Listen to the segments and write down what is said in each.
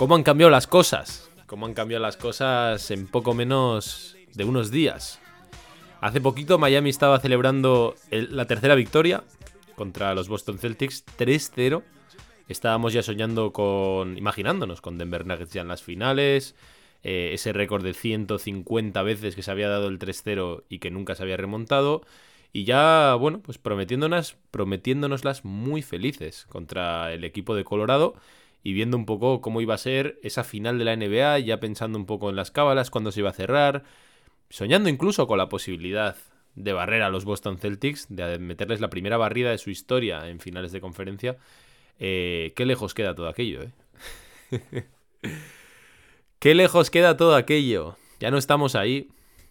¿Cómo han cambiado las cosas? ¿Cómo han cambiado las cosas en poco menos de unos días? Hace poquito Miami estaba celebrando el- la tercera victoria contra los Boston Celtics 3-0. Estábamos ya soñando con, imaginándonos con Denver Nuggets ya en las finales, eh, ese récord de 150 veces que se había dado el 3-0 y que nunca se había remontado. Y ya, bueno, pues prometiéndonos, prometiéndonoslas muy felices contra el equipo de Colorado y viendo un poco cómo iba a ser esa final de la NBA, ya pensando un poco en las cábalas, cuándo se iba a cerrar, soñando incluso con la posibilidad de barrer a los Boston Celtics, de meterles la primera barrida de su historia en finales de conferencia. Eh, qué lejos queda todo aquello, ¿eh? qué lejos queda todo aquello. Ya no estamos ahí,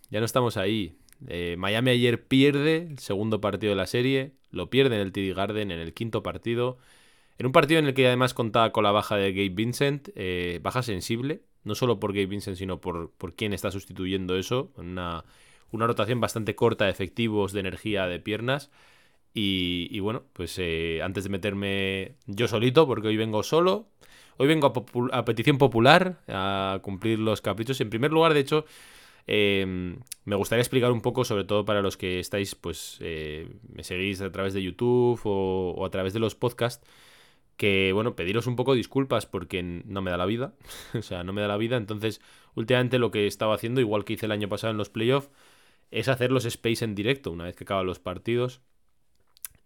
ya no estamos ahí. Eh, Miami ayer pierde el segundo partido de la serie, lo pierde en el TD Garden en el quinto partido. En un partido en el que además contaba con la baja de Gabe Vincent, eh, baja sensible, no solo por Gabe Vincent, sino por, por quién está sustituyendo eso, una, una rotación bastante corta de efectivos, de energía, de piernas. Y, bueno, pues eh, antes de meterme yo solito, porque hoy vengo solo, hoy vengo a, petición popular, a cumplir los caprichos. En primer lugar, de hecho, eh, me gustaría explicar un poco, sobre todo para los que estáis, pues, eh, me seguís a través de YouTube o a través de los podcasts, que, bueno, pediros un poco disculpas porque no me da la vida, o sea, no me da la vida, entonces, últimamente lo que estaba haciendo, igual que hice el año pasado en los playoffs, es hacer los space en directo, una vez que acaban los partidos,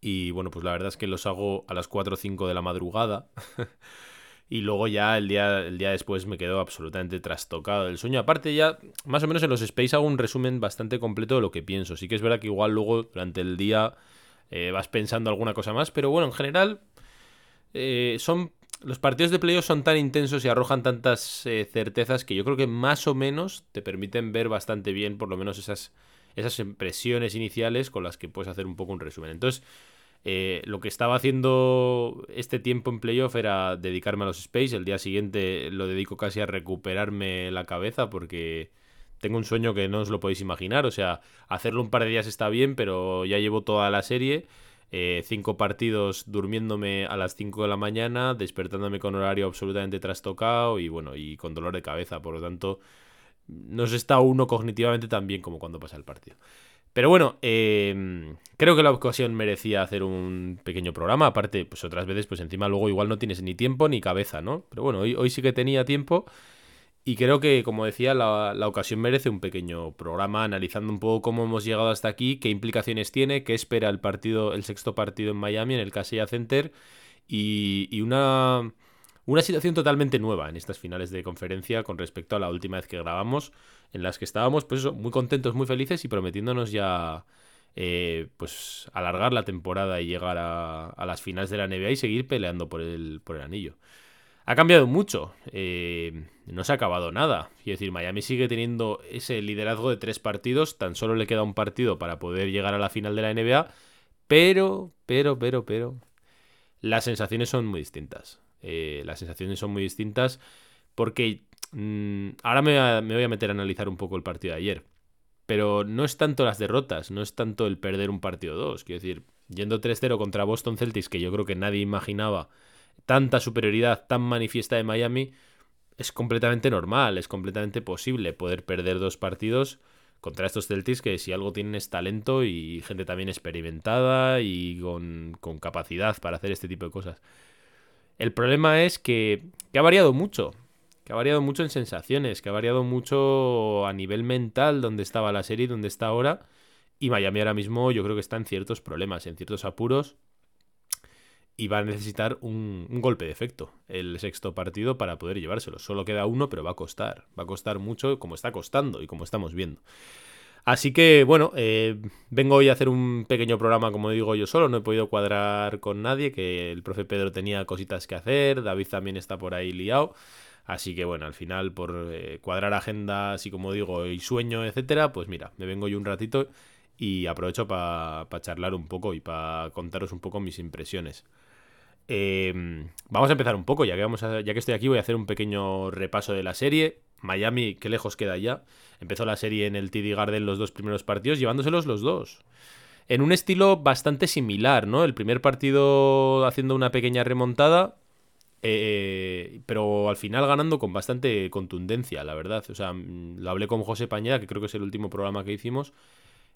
y bueno, pues la verdad es que los hago a las 4 o 5 de la madrugada. y luego ya el día, el día después me quedo absolutamente trastocado del sueño. Aparte ya, más o menos en los space hago un resumen bastante completo de lo que pienso. Sí que es verdad que igual luego durante el día eh, vas pensando alguna cosa más. Pero bueno, en general eh, son... Los partidos de playoff son tan intensos y arrojan tantas eh, certezas que yo creo que más o menos te permiten ver bastante bien por lo menos esas, esas impresiones iniciales con las que puedes hacer un poco un resumen. Entonces, eh, lo que estaba haciendo este tiempo en playoff era dedicarme a los space. El día siguiente lo dedico casi a recuperarme la cabeza porque tengo un sueño que no os lo podéis imaginar. O sea, hacerlo un par de días está bien, pero ya llevo toda la serie. Eh, cinco partidos durmiéndome a las 5 de la mañana, despertándome con horario absolutamente trastocado y bueno, y con dolor de cabeza. Por lo tanto, no se está uno cognitivamente tan bien como cuando pasa el partido. Pero bueno, eh, creo que la ocasión merecía hacer un pequeño programa. Aparte, pues otras veces, pues encima luego igual no tienes ni tiempo ni cabeza, ¿no? Pero bueno, hoy sí que tenía tiempo. Y creo que, como decía, la, la ocasión merece un pequeño programa analizando un poco cómo hemos llegado hasta aquí, qué implicaciones tiene, qué espera el partido, el sexto partido en Miami, en el Casella Center, y, y una, una situación totalmente nueva en estas finales de conferencia con respecto a la última vez que grabamos, en las que estábamos, pues eso, muy contentos, muy felices y prometiéndonos ya, eh, pues, alargar la temporada y llegar a, a las finales de la NBA y seguir peleando por el, por el anillo. Ha cambiado mucho, eh, no se ha acabado nada. Quiero decir, Miami sigue teniendo ese liderazgo de tres partidos, tan solo le queda un partido para poder llegar a la final de la NBA, pero, pero, pero, pero, las sensaciones son muy distintas. Eh, las sensaciones son muy distintas porque mm, ahora me, voy a- meter a analizar un poco el partido de ayer. Pero no es tanto las derrotas, no es tanto el perder un partido 2. Quiero decir, yendo 3-0 contra Boston Celtics, que yo creo que nadie imaginaba tanta superioridad tan manifiesta de Miami, es completamente normal, es completamente posible poder perder dos partidos contra estos Celtics que si algo tienen es talento y gente también experimentada y con, con capacidad para hacer este tipo de cosas. El problema es que, que ha variado mucho, que ha variado mucho en sensaciones, que ha variado mucho a nivel mental donde estaba la serie donde está ahora. Y Miami ahora mismo yo creo que está en ciertos problemas, en ciertos apuros. Y va a necesitar un, golpe de efecto el sexto partido para poder llevárselo. Solo queda uno, pero va a costar. Va a costar mucho como está costando y como estamos viendo. Así que, bueno, eh, vengo hoy a hacer un pequeño programa, como digo yo solo, no he podido cuadrar con nadie, que el profe Pedro tenía cositas que hacer, David también está por ahí liado. Así que bueno, al final por eh, cuadrar agendas y como digo, y sueño, etcétera, pues mira, me vengo yo un ratito y aprovecho para charlar un poco y para contaros un poco mis impresiones. Em, vamos a empezar un poco, ya que, vamos ya que estoy aquí voy a hacer un pequeño repaso de la serie. Miami, qué lejos queda ya. Empezó la serie en el TD Garden los dos primeros partidos, llevándoselos los dos. En un estilo bastante similar, ¿no? El primer partido haciendo una pequeña remontada, eh, pero al final ganando con bastante contundencia, la verdad. O sea, mm, lo hablé con José Pañeda, que creo que es el último programa que hicimos,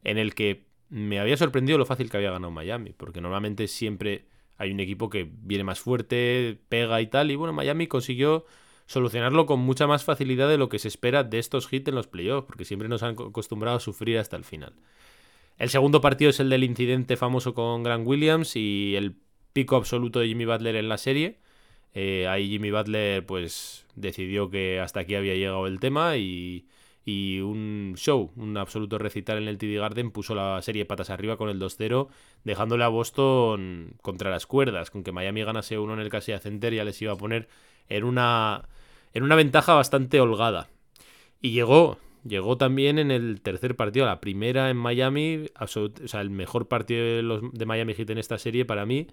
en el que me había sorprendido lo fácil que había ganado Miami, porque normalmente siempre hay un equipo que viene más fuerte, pega y tal, y bueno, Miami consiguió solucionarlo con mucha más facilidad de lo que se espera de estos hits en los playoffs, porque siempre nos han acostumbrado a sufrir hasta el final. El segundo partido es el del incidente famoso con Grant Williams y el pico absoluto de Jimmy Butler en la serie. Eh, ahí Jimmy Butler pues decidió que hasta aquí había llegado el tema y, y un show, un absoluto recital en el TD Garden puso la serie patas arriba con el 2-0, dejándole a Boston contra las cuerdas, con que Miami ganase uno en el Casilla Center ya les iba a poner en una en una ventaja bastante holgada. Y llegó, llegó también en el tercer partido, la primera en Miami, o sea, el mejor partido de, los, de Miami Heat en esta serie para mí,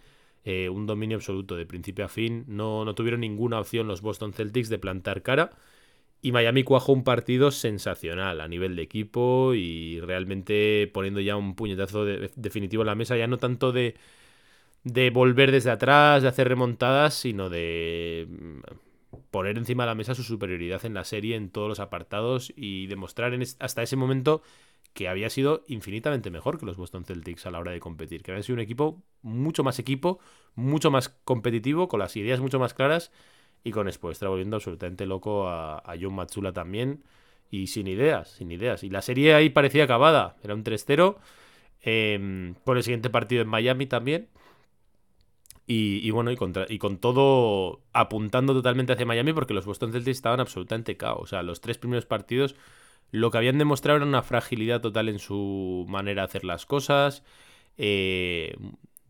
eh, un dominio absoluto de principio a fin, no, no tuvieron ninguna opción los Boston Celtics de plantar cara. Y Miami cuajó un partido sensacional a nivel de equipo y realmente poniendo ya un puñetazo definitivo en la mesa, ya no tanto de, de volver desde atrás, de hacer remontadas, sino de poner encima de la mesa su superioridad en la serie en todos los apartados y demostrar hasta ese momento que había sido infinitamente mejor que los Boston Celtics a la hora de competir, que había sido un equipo mucho más equipo, mucho más competitivo, con las ideas mucho más claras y con Spoelstra volviendo absolutamente loco a, John Matsula también y sin ideas, sin ideas. Y la serie ahí parecía acabada, era un 3-0 em, con el siguiente partido en Miami también. Y, bueno, y, contra, y con todo apuntando totalmente hacia Miami porque los Boston Celtics estaban absolutamente caos. O sea, los tres primeros partidos lo que habían demostrado era una fragilidad total en su manera de hacer las cosas. Eh,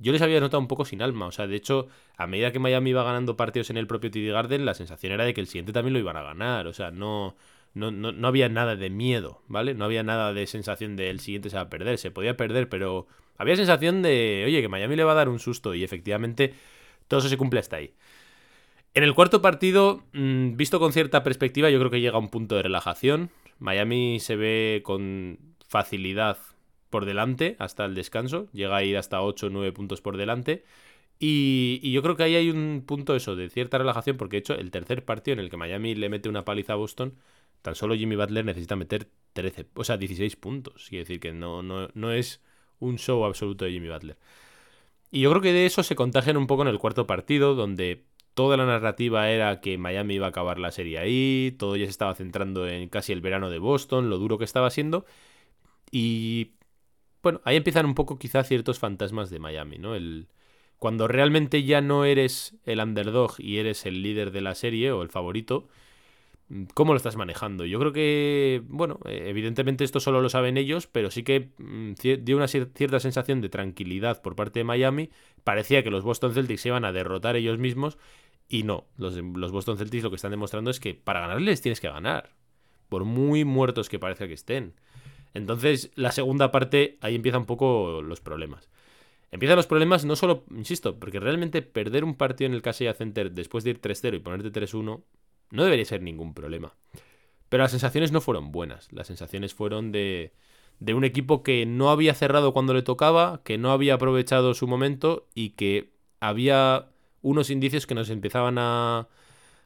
yo les había notado un poco sin alma. O sea, de hecho, a medida que Miami iba ganando partidos en el propio TD Garden, la sensación era de que el siguiente también lo iban a ganar. O sea, no, no, no, no había nada de miedo, ¿vale? No había nada de sensación de el siguiente se va a perder. Se podía perder, pero había sensación de, oye, que Miami le va a dar un susto y efectivamente todo eso se cumple hasta ahí. En el cuarto partido, mm, visto con cierta perspectiva, yo creo que llega a un punto de relajación. Miami se ve con facilidad por delante hasta el descanso, llega a ir hasta 8 o 9 puntos por delante. Y, yo creo que ahí hay un punto eso, de cierta relajación, porque de hecho el tercer partido en el que Miami le mete una paliza a Boston, tan solo Jimmy Butler necesita meter 13, o sea, 16 puntos. Quiere decir que no, no, no es un show absoluto de Jimmy Butler. Y yo creo que de eso se contagian un poco en el cuarto partido, donde toda la narrativa era que Miami iba a acabar la serie ahí, todo ya se estaba centrando en casi el verano de Boston, lo duro que estaba siendo. Y bueno, ahí empiezan un poco quizá ciertos fantasmas de Miami, ¿no? El, cuando realmente ya no eres el underdog y eres el líder de la serie o el favorito, ¿Cómo lo estás manejando? Yo creo que, bueno, eh, evidentemente esto solo lo saben ellos, pero sí que mm, dio una cierta sensación de tranquilidad por parte de Miami. Parecía que los Boston Celtics se iban a derrotar ellos mismos y no. Los, los Boston Celtics lo que están demostrando es que para ganarles tienes que ganar, por muy muertos que parezca que estén. Entonces, la segunda parte, ahí empiezan un poco los problemas. Empiezan los problemas no solo, insisto, porque realmente perder un partido en el Casilla Center después de ir 3-0 y ponerte 3-1 no debería ser ningún problema. Pero las sensaciones no fueron buenas. Las sensaciones fueron de, de un equipo que no había cerrado cuando le tocaba, que no había aprovechado su momento y que había unos indicios que nos empezaban a,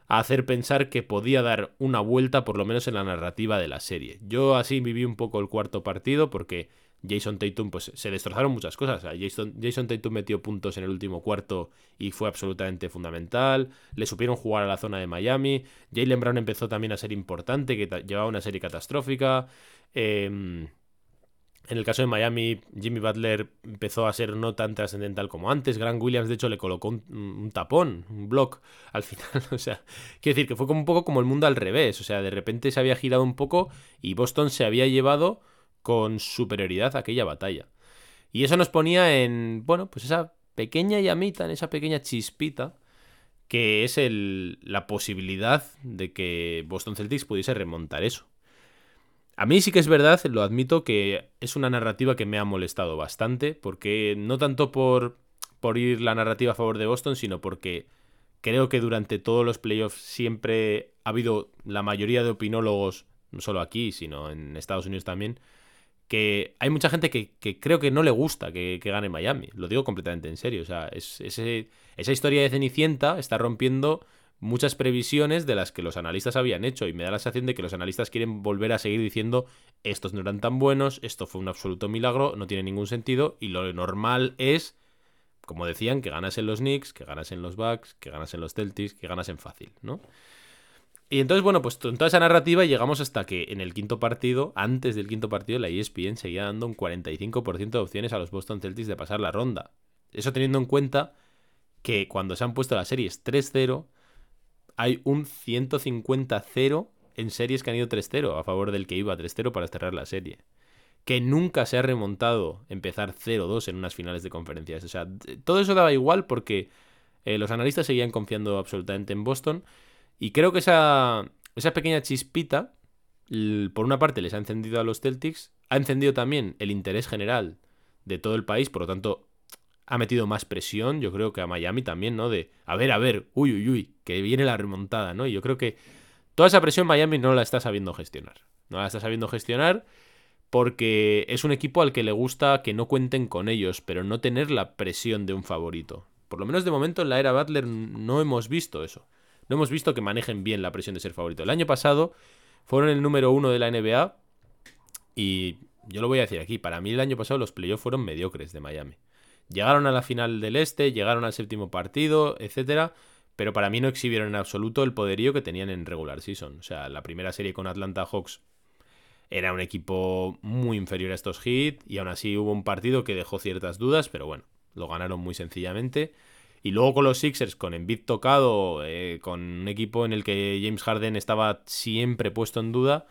a hacer pensar que podía dar una vuelta, por lo menos en la narrativa de la serie. Yo así viví un poco el cuarto partido porque Jason Tatum, pues se destrozaron muchas cosas. Jason, Jason Tatum metió puntos en el último cuarto y fue absolutamente fundamental. Le supieron jugar a la zona de Miami. Jalen Brown empezó también a ser importante, que llevaba una serie catastrófica. Em, en el caso de Miami, Jimmy Butler empezó a ser no tan trascendental como antes. Grant Williams, de hecho, le colocó un, tapón, un block al final. o sea, quiero decir que fue como un poco como el mundo al revés. O sea, de repente se había girado un poco y Boston se había llevado con superioridad aquella batalla. Y eso nos ponía en, bueno, pues esa pequeña llamita, en esa pequeña chispita, que es el, la posibilidad de que Boston Celtics pudiese remontar eso. A mí sí que es verdad, lo admito, que es una narrativa que me ha molestado bastante, porque no tanto por, por ir la narrativa a favor de Boston, sino porque creo que durante todos los playoffs siempre ha habido la mayoría de opinólogos, no solo aquí, sino en Estados Unidos también, que hay mucha gente que, creo que no le gusta que, gane Miami. Lo digo completamente en serio. O sea, es, esa historia de Cenicienta está rompiendo muchas previsiones de las que los analistas habían hecho. Y me da la sensación de que los analistas quieren volver a seguir diciendo estos no eran tan buenos, esto fue un absoluto milagro, no tiene ningún sentido. Y lo normal es, como decían, que ganas en los Knicks, que ganas en los Bucks, que ganas en los Celtics, que ganas en fácil, ¿no? Y entonces, bueno, pues toda esa narrativa llegamos hasta que en el quinto partido, antes del quinto partido, la ESPN seguía dando un 45% de opciones a los Boston Celtics de pasar la ronda. Eso teniendo en cuenta que cuando se han puesto las series 3-0, hay un 150-0 en series que han ido 3-0 a favor del que iba 3-0 para cerrar la serie. Que nunca se ha remontado empezar 0-2 en unas finales de conferencias. O sea, todo eso daba igual porque eh, los analistas seguían confiando absolutamente en Boston. Y creo que esa, esa pequeña chispita, por una parte, les ha encendido a los Celtics, ha encendido también el interés general de todo el país, por lo tanto, ha metido más presión, yo creo que a Miami también, ¿no? De, a ver, a ver, uy, uy, uy, que viene la remontada, ¿no? Y yo creo que toda esa presión Miami no la está sabiendo gestionar. No la está sabiendo gestionar porque es un equipo al que le gusta que no cuenten con ellos, pero no tener la presión de un favorito. Por lo menos de momento en la era Butler no hemos visto eso no hemos visto que manejen bien la presión de ser favorito. El año pasado fueron el número uno de la NBA y yo lo voy a decir aquí, para mí el año pasado los playoffs fueron mediocres de Miami. Llegaron a la final del este, llegaron al séptimo partido, etcétera, pero para mí no exhibieron en absoluto el poderío que tenían en regular season. O sea, la primera serie con Atlanta Hawks era un equipo muy inferior a estos Heat y aún así hubo un partido que dejó ciertas dudas, pero bueno, lo ganaron muy sencillamente. Y luego con los Sixers, con Embiid tocado, eh, con un equipo en el que James Harden estaba siempre puesto en duda,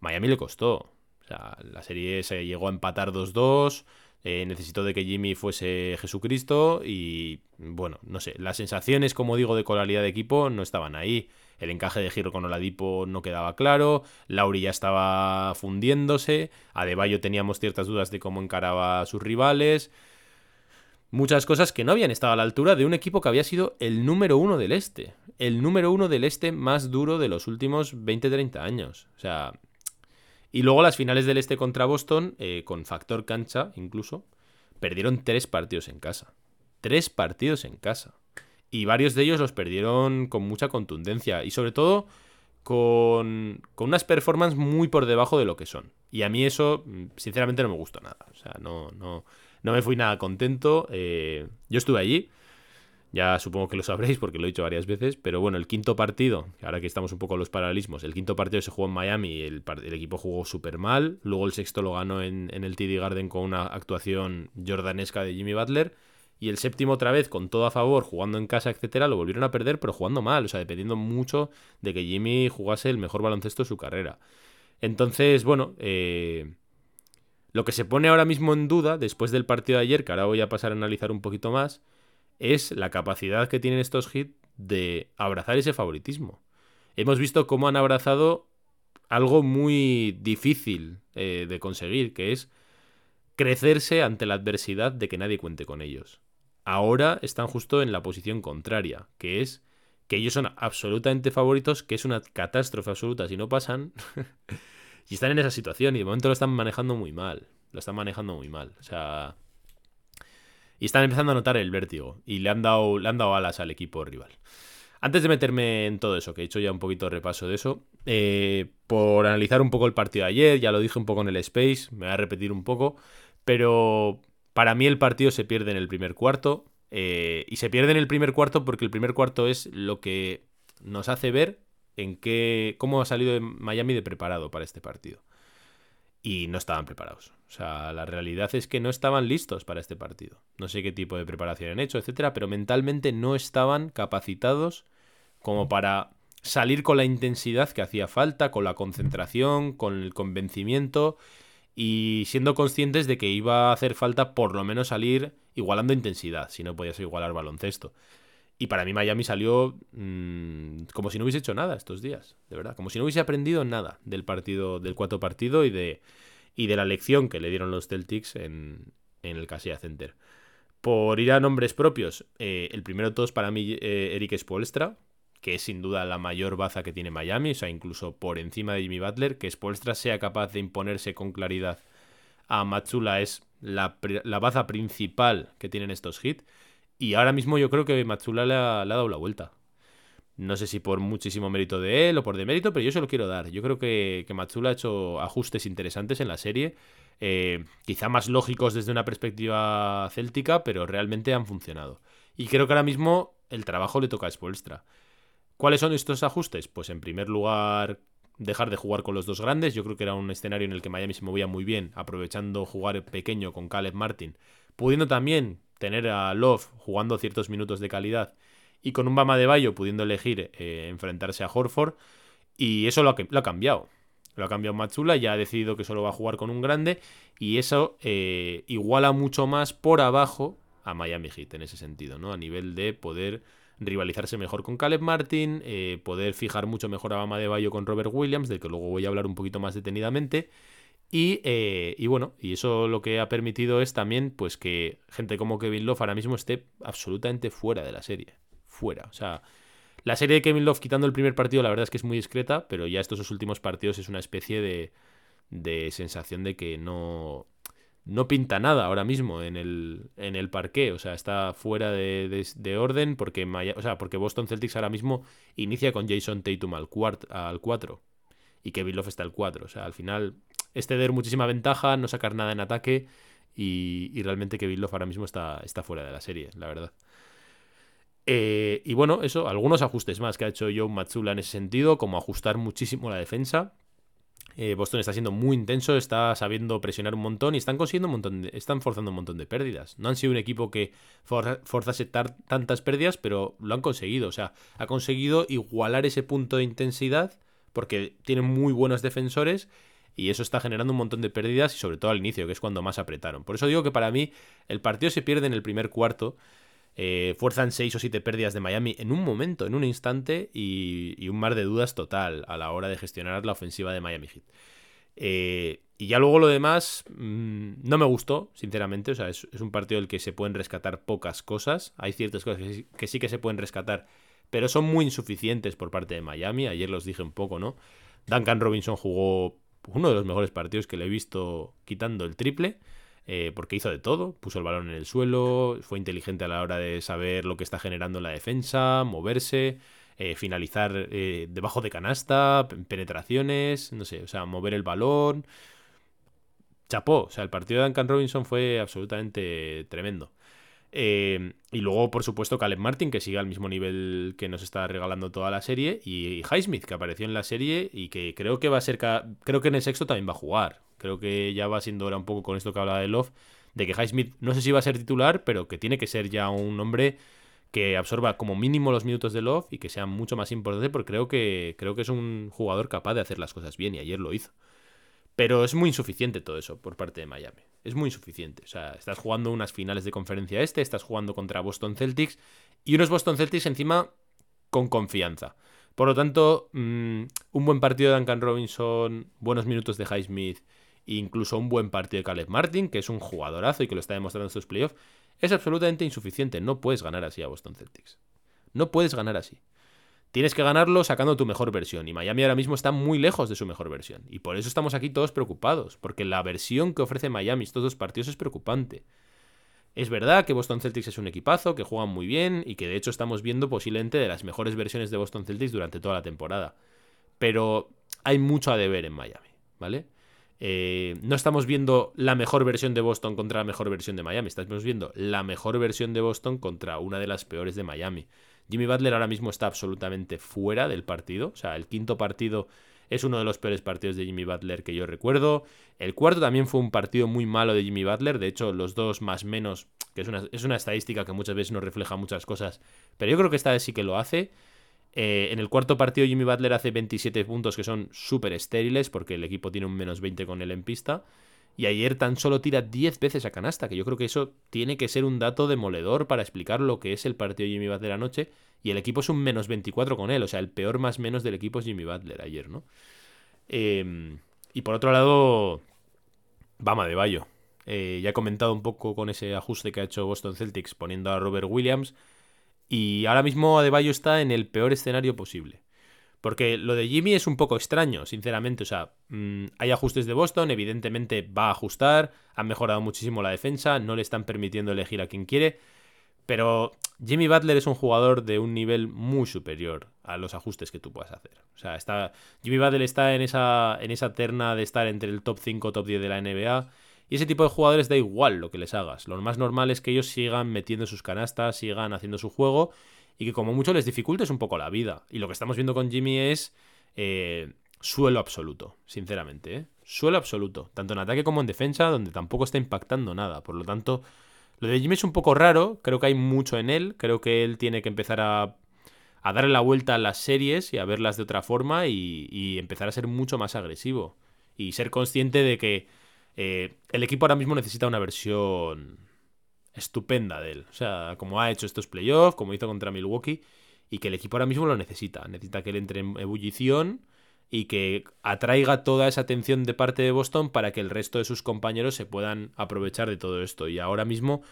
Miami le costó. O sea, la serie se llegó a empatar 2-2, eh, necesitó de que Jimmy fuese Jesucristo y, bueno, no sé, las sensaciones, como digo, de colaridad de equipo no estaban ahí. El encaje de Giro con Oladipo no quedaba claro, Lauri ya estaba fundiéndose, a Bayo teníamos ciertas dudas de cómo encaraba a sus rivales muchas cosas que no habían estado a la altura de un equipo que había sido el número uno del este. El número uno del este más duro de los últimos 20-30 años. O sea. Y luego las finales del este contra Boston, eh, con factor cancha incluso, perdieron tres partidos en casa. Tres partidos en casa. Y varios de ellos los perdieron con mucha contundencia. Y sobre todo con, con unas performances muy por debajo de lo que son. Y a mí eso, mm, sinceramente, no me gusta nada. O sea, no, no, no me fui nada contento. Eh, yo estuve allí. Ya supongo que lo sabréis porque lo he dicho varias veces. Pero bueno, el quinto partido, ahora que estamos un poco en los paralelismos, el quinto partido se jugó en Miami y el, equipo jugó súper mal. Luego el sexto lo ganó en, el TD Garden con una actuación jordanesca de Jimmy Butler. Y el séptimo otra vez con todo a favor, jugando en casa, etcétera, lo volvieron a perder, pero jugando mal, o sea, dependiendo mucho de que Jimmy jugase el mejor baloncesto de su carrera. Entonces, bueno, eh, lo que se pone ahora mismo en duda, después del partido de ayer, que ahora voy a pasar a analizar un poquito más, es la capacidad que tienen estos hits de abrazar ese favoritismo. Hemos visto cómo han abrazado algo muy difícil eh, de conseguir, que es crecerse ante la adversidad de que nadie cuente con ellos. Ahora están justo en la posición contraria, que es que ellos son absolutamente favoritos, que es una catástrofe absoluta si no pasan. Y están en esa situación y de momento lo están manejando muy mal. Lo están manejando muy mal. O sea. Y están empezando a notar el vértigo. Y le han dado, le han dado alas al equipo rival. Antes de meterme en todo eso, que he hecho ya un poquito de repaso de eso, eh, por analizar un poco el partido de ayer, ya lo dije un poco en el Space, me voy a repetir un poco, pero para mí el partido se pierde en el primer cuarto, eh, y se pierde en el primer cuarto porque el primer cuarto es lo que nos hace ver en qué, cómo ha salido Miami de preparado para este partido. Y no estaban preparados. O sea, la realidad es que no estaban listos para este partido. No sé qué tipo de preparación han hecho, etcétera, pero mentalmente no estaban capacitados como para salir con la intensidad que hacía falta, con la concentración, con el convencimiento. y siendo conscientes de que iba a hacer falta por lo menos salir igualando intensidad, si no podías igualar baloncesto. Y para mí Miami salió mm, como si no hubiese hecho nada estos días, de verdad, como si no hubiese aprendido nada del partido, del cuarto partido y de, y de la lección que le dieron los Celtics en, en el Casilla Center. Por ir a nombres propios, eh, el primero todos para mí, eh, Eric Spolstra, que es sin duda la mayor baza que tiene Miami, o sea, incluso por encima de Jimmy Butler, que Spolstra sea capaz de imponerse con claridad a Matsula es la, baza principal que tienen estos hits. Y ahora mismo yo creo que Matsula le ha, dado la vuelta. No sé si por muchísimo mérito de él o por demérito, pero yo se lo quiero dar. Yo creo que, que Matsula ha hecho ajustes interesantes en la serie. Eh, quizá más lógicos desde una perspectiva céltica, pero realmente han funcionado. Y creo que ahora mismo el trabajo le toca a Spolstra. ¿Cuáles son estos ajustes? Pues en primer lugar, dejar de jugar con los dos grandes. Yo creo que era un escenario en el que Miami se movía muy bien, aprovechando jugar pequeño con Caleb Martin, pudiendo también tener a Love jugando ciertos minutos de calidad y con un Bama de Bayo pudiendo elegir eh, enfrentarse a Horford. Y eso lo ha, cambiado. Lo ha cambiado Matsula, ya ha decidido que solo va a jugar con un grande y eso eh, iguala mucho más por abajo a Miami Heat en ese sentido, ¿no? A nivel de poder rivalizarse mejor con Caleb Martin, eh, poder fijar mucho mejor a Bama de Bayo con Robert Williams, del que luego voy a hablar un poquito más detenidamente. Y, eh, y, bueno, y eso lo que ha permitido es también pues que gente como Kevin Love ahora mismo esté absolutamente fuera de la serie. Fuera. O sea, la serie de Kevin Love quitando el primer partido la verdad es que es muy discreta, pero ya estos últimos partidos es una especie de, de sensación de que no, no pinta nada ahora mismo en el, en el parqué. O sea, está fuera de, orden porque, o sea, porque Boston Celtics ahora mismo inicia con Jason Tatum al, al 4 y Kevin Love está al 4. O sea, al final es ceder muchísima ventaja, no sacar nada en ataque y, y realmente Kevin Love ahora mismo está, está fuera de la serie, la verdad. Eh, y bueno, eso, algunos ajustes más que ha hecho Joe Matsula en ese sentido, como ajustar muchísimo la defensa. Eh, Boston está siendo muy intenso, está sabiendo presionar un montón y están consiguiendo un montón de, están forzando un montón de pérdidas. No han sido un equipo que forzase tantas pérdidas, pero lo han conseguido. O sea, ha conseguido igualar ese punto de intensidad porque tienen muy buenos defensores y eso está generando un montón de pérdidas y sobre todo al inicio, que es cuando más apretaron. Por eso digo que para mí el partido se pierde en el primer cuarto eh, fuerzan 6 o 7 pérdidas de Miami en un momento, en un instante, y, un mar de dudas total a la hora de gestionar la ofensiva de Miami Heat. Eh, y ya luego lo demás mm, no me gustó, sinceramente. O sea, es, un partido del que se pueden rescatar pocas cosas. Hay ciertas cosas que sí, que se pueden rescatar, pero son muy insuficientes por parte de Miami. Ayer los dije un poco, ¿no? Duncan Robinson jugó uno de los mejores partidos que le he visto quitando el triple. Eh, porque hizo de todo, puso el balón en el suelo, fue inteligente a la hora de saber lo que está generando la defensa, moverse, eh, finalizar eh, debajo de canasta, penetraciones, no sé, o sea, mover el balón. Chapó, o sea, el partido de Duncan Robinson fue absolutamente tremendo. Y luego, por supuesto, Caleb Martin, que sigue al mismo nivel que nos está regalando toda la serie. Y, Highsmith, que apareció en la serie y que creo que va a ser. Creo que en el sexto también va a jugar. Creo que ya va siendo hora un poco con esto que hablaba de Love, de que Highsmith no sé si va a ser titular, pero que tiene que ser ya un hombre que absorba como mínimo los minutos de Love y que sea mucho más importante porque creo que, creo que es un jugador capaz de hacer las cosas bien y ayer lo hizo. Pero es muy insuficiente todo eso por parte de Miami. Es muy insuficiente. O sea, estás jugando unas finales de conferencia este, estás jugando contra Boston Celtics y unos Boston Celtics encima con confianza. Por lo tanto, mm, un buen partido de Duncan Robinson, buenos minutos de Highsmith incluso un buen partido de Caleb Martin, que es un jugadorazo y que lo está demostrando en estos playoffs, es absolutamente insuficiente. No puedes ganar así a Boston Celtics. No puedes ganar así. Tienes que ganarlo sacando tu mejor versión. Y Miami ahora mismo está muy lejos de su mejor versión. Y por eso estamos aquí todos preocupados. Porque la versión que ofrece Miami estos dos partidos es preocupante. Es verdad que Boston Celtics es un equipazo, que juegan muy bien y que de hecho estamos viendo posiblemente de las mejores versiones de Boston Celtics durante toda la temporada. Pero hay mucho a deber en Miami, ¿vale? Eh, no estamos viendo la mejor versión de Boston contra la mejor versión de Miami, estamos viendo la mejor versión de Boston contra una de las peores de Miami. Jimmy Butler ahora mismo está absolutamente fuera del partido, o sea, el quinto partido es uno de los peores partidos de Jimmy Butler que yo recuerdo. El cuarto también fue un partido muy malo de Jimmy Butler, de hecho los dos más menos, que es una, es una estadística que muchas veces no refleja muchas cosas, pero yo creo que esta vez sí que lo hace. Eh, en el cuarto partido Jimmy Butler hace 27 puntos que son súper estériles porque el equipo tiene un menos 20 con él en pista. Y ayer tan solo tira 10 veces a canasta, que yo creo que eso tiene que ser un dato demoledor para explicar lo que es el partido de Jimmy Butler anoche. Y el equipo es un menos 24 con él, o sea, el peor más menos del equipo es Jimmy Butler ayer, ¿no? Em, y por otro lado, Bama de Bayo. Eh, ya he comentado un poco con ese ajuste que ha hecho Boston Celtics poniendo a Robert Williams. Y ahora mismo Adebayo está en el peor escenario posible. Porque lo de Jimmy es un poco extraño, sinceramente. O sea, mm, hay ajustes de Boston, evidentemente va a ajustar, han mejorado muchísimo la defensa, no le están permitiendo elegir a quien quiere. Pero Jimmy Butler es un jugador de un nivel muy superior a los ajustes que tú puedas hacer. O sea, está, Jimmy Butler está en esa, en esa terna de estar entre el top 5 top 10 de la NBA. Y ese tipo de jugadores da igual lo que les hagas. Lo más normal es que ellos sigan metiendo sus canastas, sigan haciendo su juego y que como mucho les dificultes un poco la vida. Y lo que estamos viendo con Jimmy es eh, suelo absoluto, sinceramente. ¿eh? Suelo absoluto, tanto en ataque como en defensa, donde tampoco está impactando nada. Por lo tanto, lo de Jimmy es un poco raro, creo que hay mucho en él, creo que él tiene que empezar a, a darle la vuelta a las series y a verlas de otra forma y, empezar a ser mucho más agresivo. Y ser consciente de que eh, el equipo ahora mismo necesita una versión estupenda de él. O sea, como ha hecho estos playoffs, como hizo contra Milwaukee, y que el equipo ahora mismo lo necesita. Necesita que él entre en ebullición y que atraiga toda esa atención de parte de Boston para que el resto de sus compañeros se puedan aprovechar de todo esto. Y ahora mismo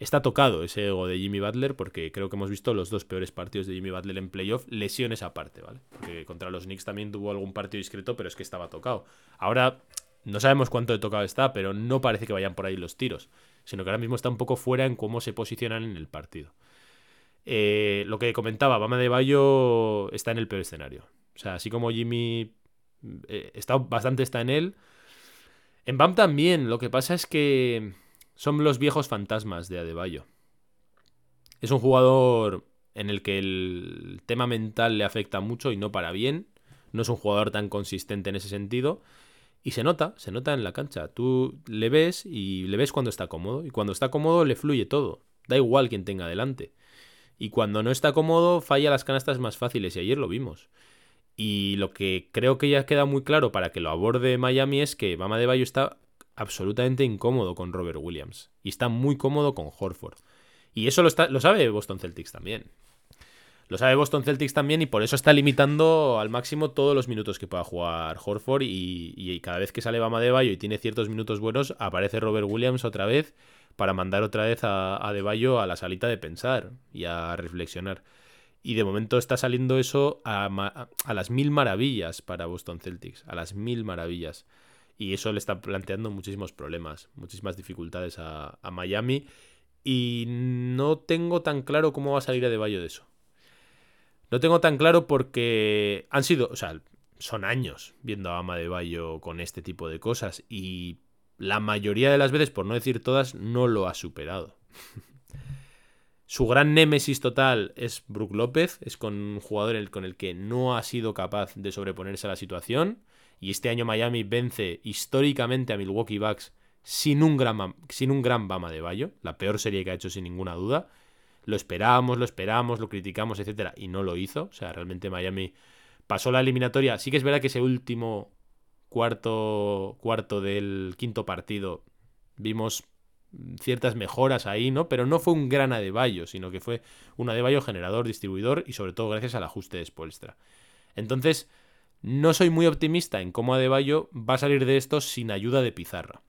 está tocado ese ego de Jimmy Butler porque creo que hemos visto los dos peores partidos de Jimmy Butler en playoff, lesiones aparte, ¿vale? Porque contra los Knicks también tuvo algún partido discreto, pero es que estaba tocado. Ahora no sabemos cuánto de tocado está, pero no parece que vayan por ahí los tiros sino que ahora mismo está un poco fuera en cómo se posicionan en el partido. Eh, lo que comentaba, Bama de Bayo está en el peor escenario. O sea, así como Jimmy eh, está, bastante está en él. En Bam también, lo que pasa es que son los viejos fantasmas de Adebayo. Es un jugador en el que el tema mental le afecta mucho y no para bien. No es un jugador tan consistente en ese sentido. Y se nota, se nota en la cancha. Tú le ves y le ves cuando está cómodo. Y cuando está cómodo le fluye todo. Da igual quien tenga delante. Y cuando no está cómodo falla las canastas más fáciles. Y ayer lo vimos. Y lo que creo que ya queda muy claro para que lo aborde Miami es que Bama de Bayo está absolutamente incómodo con Robert Williams. Y está muy cómodo con Horford. Y eso lo, está, lo sabe Boston Celtics también. Lo sabe Boston Celtics también y por eso está limitando al máximo todos los minutos que pueda jugar Horford y, cada vez que sale Bama de Bayo y tiene ciertos minutos buenos, aparece Robert Williams otra vez para mandar otra vez a, a De Bayo a la salita de pensar y a reflexionar. Y de momento está saliendo eso a, las mil maravillas para Boston Celtics, a las mil maravillas. Y eso le está planteando muchísimos problemas, muchísimas dificultades a, a Miami. Y no tengo tan claro cómo va a salir a De Bayo de eso. No tengo tan claro porque han sido, o sea, son años viendo a Ama de Bayo con este tipo de cosas y la mayoría de las veces, por no decir todas, no lo ha superado. Su gran némesis total es Brook López, es con un jugador con el que no ha sido capaz de sobreponerse a la situación. Y este año Miami vence históricamente a Milwaukee Bucks sin un gran, sin un gran Bama de Bayo, la peor serie que ha hecho sin ninguna duda lo esperábamos, lo esperábamos, lo criticamos, etcétera, y no lo hizo. O sea, realmente Miami pasó la eliminatoria. Sí que es verdad que ese último cuarto, cuarto del quinto partido vimos ciertas mejoras ahí, ¿no? Pero no fue un gran Adebayo, sino que fue un Adebayo generador, distribuidor y sobre todo gracias al ajuste de Spolstra. Entonces, no soy muy optimista en cómo Adebayo va a salir de esto sin ayuda de Pizarra.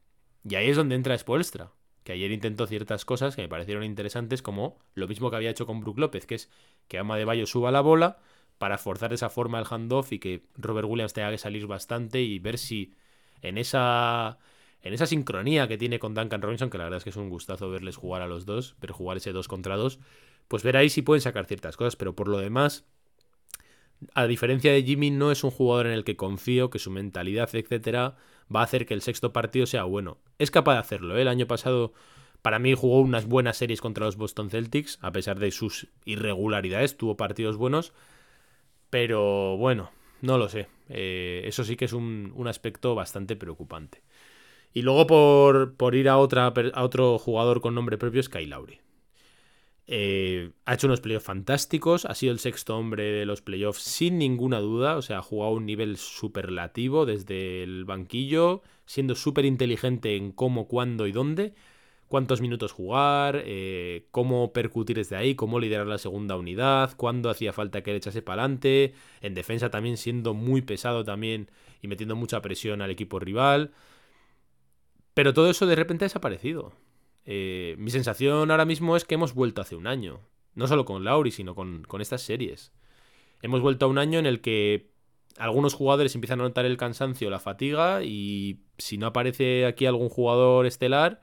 Y ahí es donde entra Spolstra que ayer intentó ciertas cosas que me parecieron interesantes, como lo mismo que había hecho con Brook López, que es que Ama de Bayo suba la bola para forzar esa forma el handoff y que Robert Williams tenga que salir bastante y ver si en esa en esa sincronía que tiene con Duncan Robinson, que la verdad es que es un gustazo verles jugar a los dos, pero jugar ese 2 contra 2, pues ver ahí si pueden sacar ciertas cosas, pero por lo demás, a diferencia de Jimmy, no es un jugador en el que confío, que su mentalidad, etcétera, va a hacer que el sexto partido sea bueno. Es capaz de hacerlo. ¿eh? El año pasado, para mí, jugó unas buenas series contra los Boston Celtics, a pesar de sus irregularidades, tuvo partidos buenos. Pero bueno, no lo sé. Eh, eso sí que es un, aspecto bastante preocupante. Y luego por, por ir a, a otro jugador con nombre propio es Kyle Lowry. Eh, ha hecho unos playoffs fantásticos, ha sido el sexto hombre de los playoffs sin ninguna duda, o sea, ha jugado a un nivel superlativo desde el banquillo, siendo súper inteligente en cómo, cuándo y dónde, cuántos minutos jugar, eh, cómo percutir desde ahí, cómo liderar la segunda unidad, cuándo hacía falta que le echase para adelante, en defensa también siendo muy pesado también y metiendo mucha presión al equipo rival. Pero todo eso de repente ha desaparecido. Eh, mi sensación ahora mismo es que hemos vuelto hace un año. No solo con Lauri, sino con, estas series. Hemos vuelto a un año en el que algunos jugadores empiezan a notar el cansancio, la fatiga, y si no aparece aquí algún jugador estelar,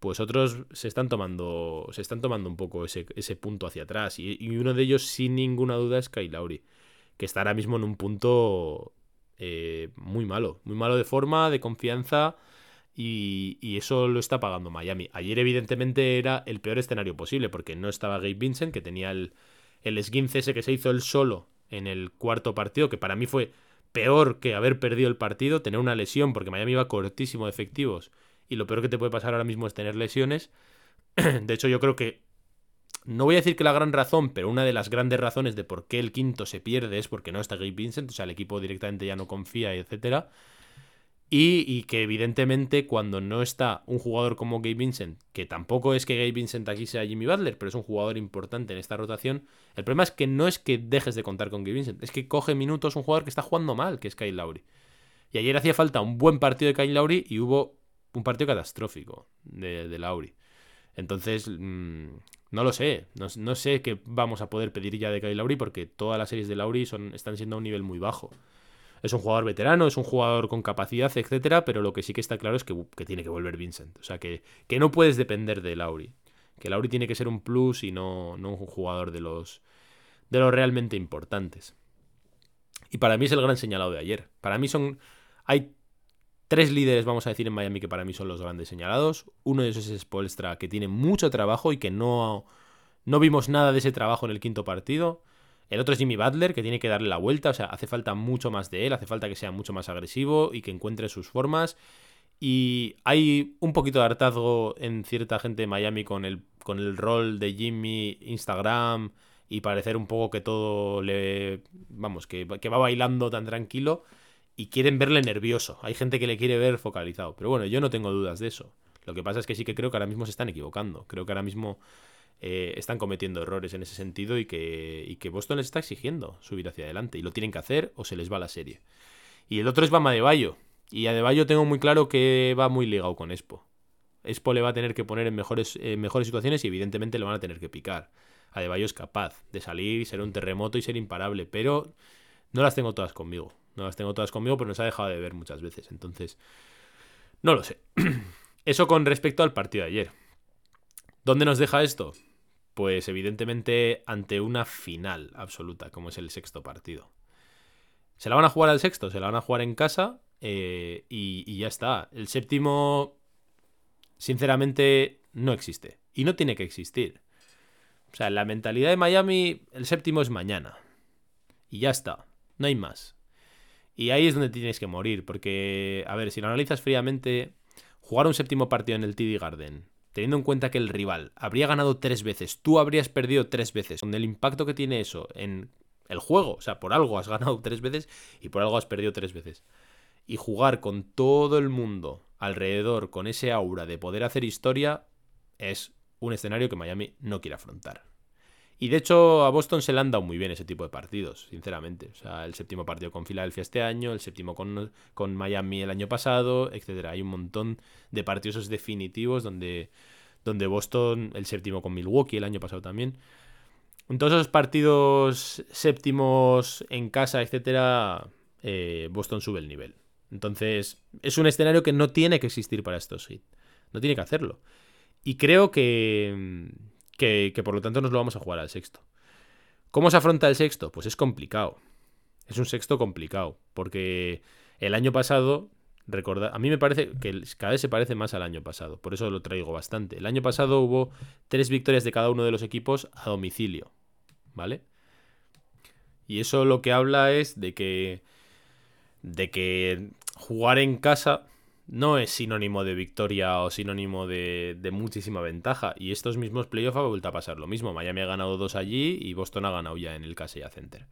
pues otros se están tomando, se están tomando un poco ese, punto hacia atrás. Y, uno de ellos, sin ninguna duda, es Kai Lauri, que está ahora mismo en un punto eh, muy malo, muy malo de forma, de confianza y, eso lo está pagando Miami. Ayer, evidentemente, era el peor escenario posible, porque no estaba Gabe Vincent, que tenía el, el esguince ese que se hizo él solo en el cuarto partido, que para mí fue peor que haber perdido el partido, tener una lesión, porque Miami iba cortísimo de efectivos, y lo peor que te puede pasar ahora mismo es tener lesiones. De hecho, yo creo que. No voy a decir que la gran razón, pero una de las grandes razones de por qué el quinto se pierde es porque no está Gabe Vincent, o sea, el equipo directamente ya no confía, etcétera. Y, que evidentemente cuando no está un jugador como Gabe Vincent, que tampoco es que Gabe Vincent aquí sea Jimmy Butler, pero es un jugador importante en esta rotación, el problema es que no es que dejes de contar con Gabe Vincent, es que coge minutos un jugador que está jugando mal, que es Kyle Lowry. Y ayer hacía falta un buen partido de Kyle Lowry y hubo un partido catastrófico de, de Lowry. Entonces, mm, no lo sé, no, sé qué vamos a poder pedir ya de Kyle Lowry porque todas las series de Lowry son, están siendo a un nivel muy bajo es un jugador veterano, es un jugador con capacidad, etcétera, pero lo que sí que está claro es que, tiene que volver Vincent. O sea, que, que, no puedes depender de Lauri. Que Lauri tiene que ser un plus y no, no un jugador de los, de los realmente importantes. Y para mí es el gran señalado de ayer. Para mí son. Hay tres líderes, vamos a decir, en Miami que para mí son los grandes señalados. Uno de esos es Spolstra, que tiene mucho trabajo y que no, no vimos nada de ese trabajo en el quinto partido. El otro es Jimmy Butler, que tiene que darle la vuelta, o sea, hace falta mucho más de él, hace falta que sea mucho más agresivo y que encuentre sus formas. Y hay un poquito de hartazgo en cierta gente de Miami con el, con el rol de Jimmy, Instagram y parecer un poco que todo le... Vamos, que, que va bailando tan tranquilo y quieren verle nervioso. Hay gente que le quiere ver focalizado. Pero bueno, yo no tengo dudas de eso. Lo que pasa es que sí que creo que ahora mismo se están equivocando. Creo que ahora mismo eh, están cometiendo errores en ese sentido y que, que Boston les está exigiendo subir hacia adelante. Y lo tienen que hacer o se les va la serie. Y el otro es Bama de Bayo. Y a de Bayo tengo muy claro que va muy ligado con Expo. Expo le va a tener que poner en mejores, mejores situaciones y evidentemente le van a tener que picar. Adebayo es capaz de salir, ser un terremoto y ser imparable, pero no las tengo todas conmigo. No las tengo todas conmigo, pero nos ha dejado de ver muchas veces. Entonces, no lo sé. Eso con respecto al partido de ayer. ¿Dónde nos deja esto? Pues evidentemente ante una final absoluta, como es el sexto partido. Se la van a jugar al sexto, se la van a jugar en casa eh, y, ya está. El séptimo, sinceramente, no existe. Y no tiene que existir. O sea, la mentalidad de Miami, el séptimo es mañana. Y ya está. No hay más. Y ahí es donde tienes que morir. Porque, a ver, si lo analizas fríamente, jugar un séptimo partido en el TD Garden teniendo en cuenta que el rival habría ganado tres veces, tú habrías perdido tres veces, con el impacto que tiene eso en el juego, o sea, por algo has ganado tres veces y por algo has perdido tres veces. Y jugar con todo el mundo alrededor, con ese aura de poder hacer historia, es un escenario que Miami no quiere afrontar. Y de hecho a Boston se le han dado muy bien ese tipo de partidos, sinceramente. O sea, el séptimo partido con Filadelfia este año, el séptimo con, con Miami el año pasado, etcétera. Hay un montón de partidos definitivos donde, donde Boston, el séptimo con Milwaukee el año pasado también. En todos esos partidos séptimos en casa, etcétera, eh, Boston sube el nivel. Entonces, es un escenario que no tiene que existir para estos hits. No tiene que hacerlo. Y creo que que, por lo tanto nos lo vamos a jugar al sexto. ¿Cómo se afronta el sexto? Pues es complicado. Es un sexto complicado, porque el año pasado, recorda, a mí me parece que cada vez se parece más al año pasado, por eso lo traigo bastante. El año pasado hubo tres victorias de cada uno de los equipos a domicilio, ¿vale? Y eso lo que habla es de que de que jugar en casa no es sinónimo de victoria o sinónimo de, muchísima ventaja. Y estos mismos playoffs ha vuelto a pasar lo mismo. Miami ha ganado dos allí y Boston ha ganado ya en el Casella Center.